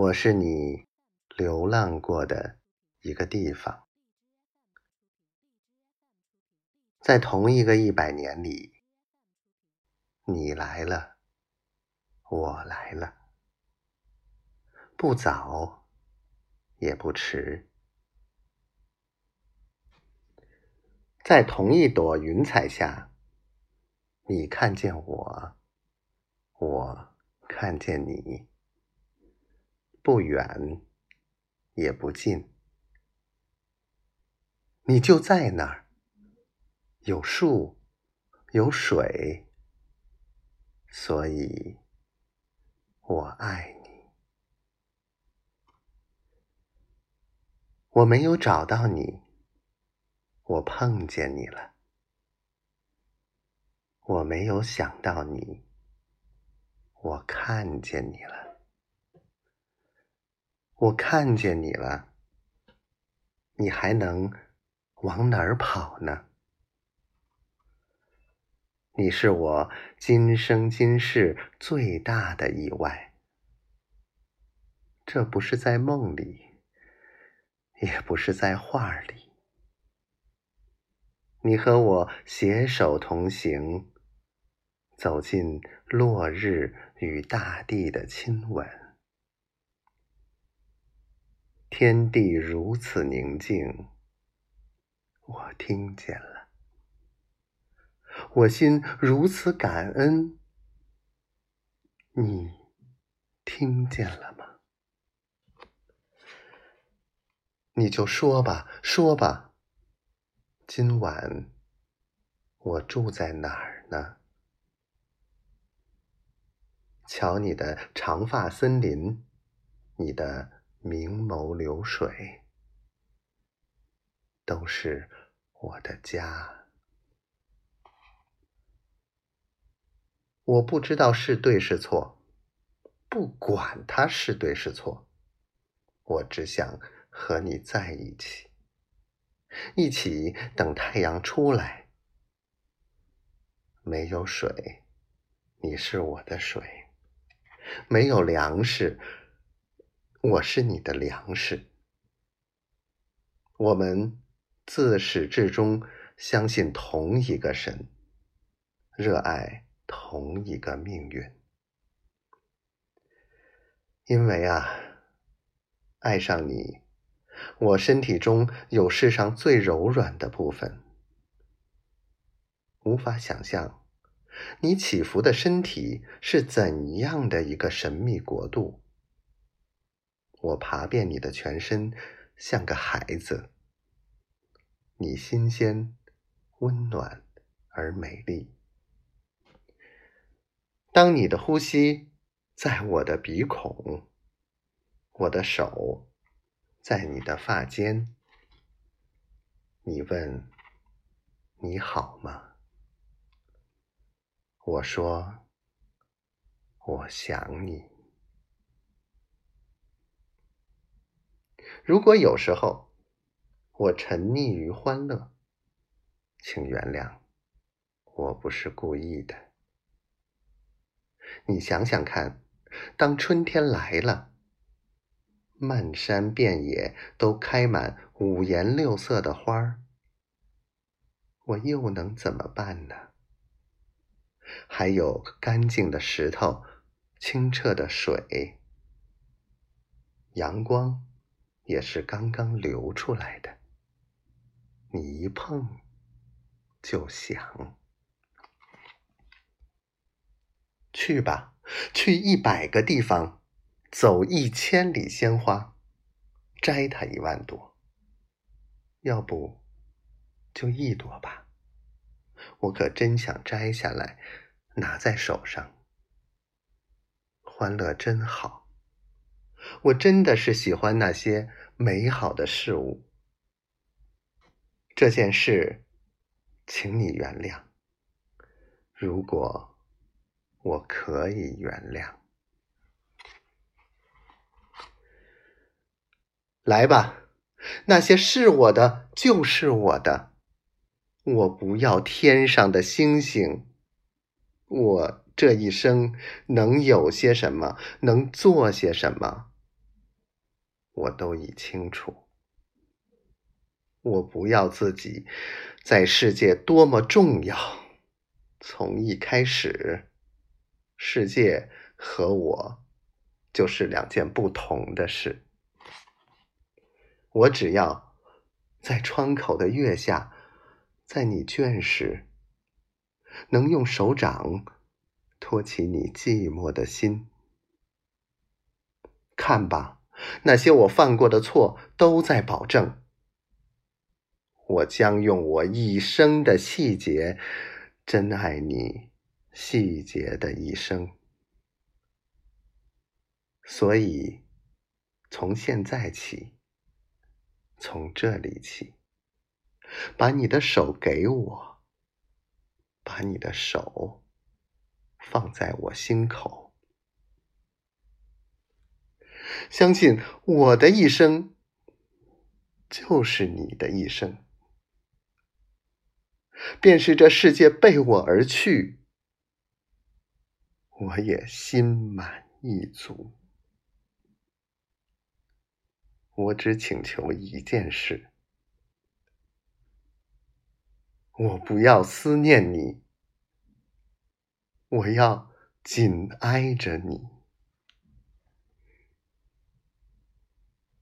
我是你流浪过的一个地方，在同一个一百年里，你来了，我来了，不早也不迟，在同一朵云彩下，你看见我，我看见你。不远，也不近，你就在那儿。有树，有水，所以我爱你。我没有找到你，我碰见你了。我没有想到你，我看见你了。我看见你了，你还能往哪儿跑呢？你是我今生今世最大的意外，这不是在梦里，也不是在画里。你和我携手同行，走进落日与大地的亲吻。天地如此宁静，我听见了；我心如此感恩，你听见了吗？你就说吧，说吧，今晚我住在哪儿呢？瞧你的长发森林，你的。明眸流水，都是我的家。我不知道是对是错，不管它是对是错，我只想和你在一起，一起等太阳出来。没有水，你是我的水；没有粮食。我是你的粮食。我们自始至终相信同一个神，热爱同一个命运。因为啊，爱上你，我身体中有世上最柔软的部分。无法想象，你起伏的身体是怎样的一个神秘国度。我爬遍你的全身，像个孩子。你新鲜、温暖而美丽。当你的呼吸在我的鼻孔，我的手在你的发间，你问你好吗？我说我想你。如果有时候我沉溺于欢乐，请原谅，我不是故意的。你想想看，当春天来了，漫山遍野都开满五颜六色的花儿，我又能怎么办呢？还有干净的石头，清澈的水，阳光。也是刚刚流出来的，你一碰就响。去吧，去一百个地方，走一千里鲜花，摘它一万朵。要不就一朵吧，我可真想摘下来，拿在手上。欢乐真好。我真的是喜欢那些美好的事物。这件事，请你原谅。如果我可以原谅，来吧，那些是我的就是我的。我不要天上的星星。我这一生能有些什么？能做些什么？我都已清楚。我不要自己在世界多么重要，从一开始，世界和我就是两件不同的事。我只要在窗口的月下，在你倦时，能用手掌托起你寂寞的心。看吧，那些我犯过的错都在保证。我将用我一生的细节，珍爱你细节的一生。所以，从现在起，从这里起，把你的手给我，把你的手放在我心口，相信我的一生就是你的一生。便是这世界背我而去，我也心满意足。我只请求一件事：我不要思念你，我要紧挨着你。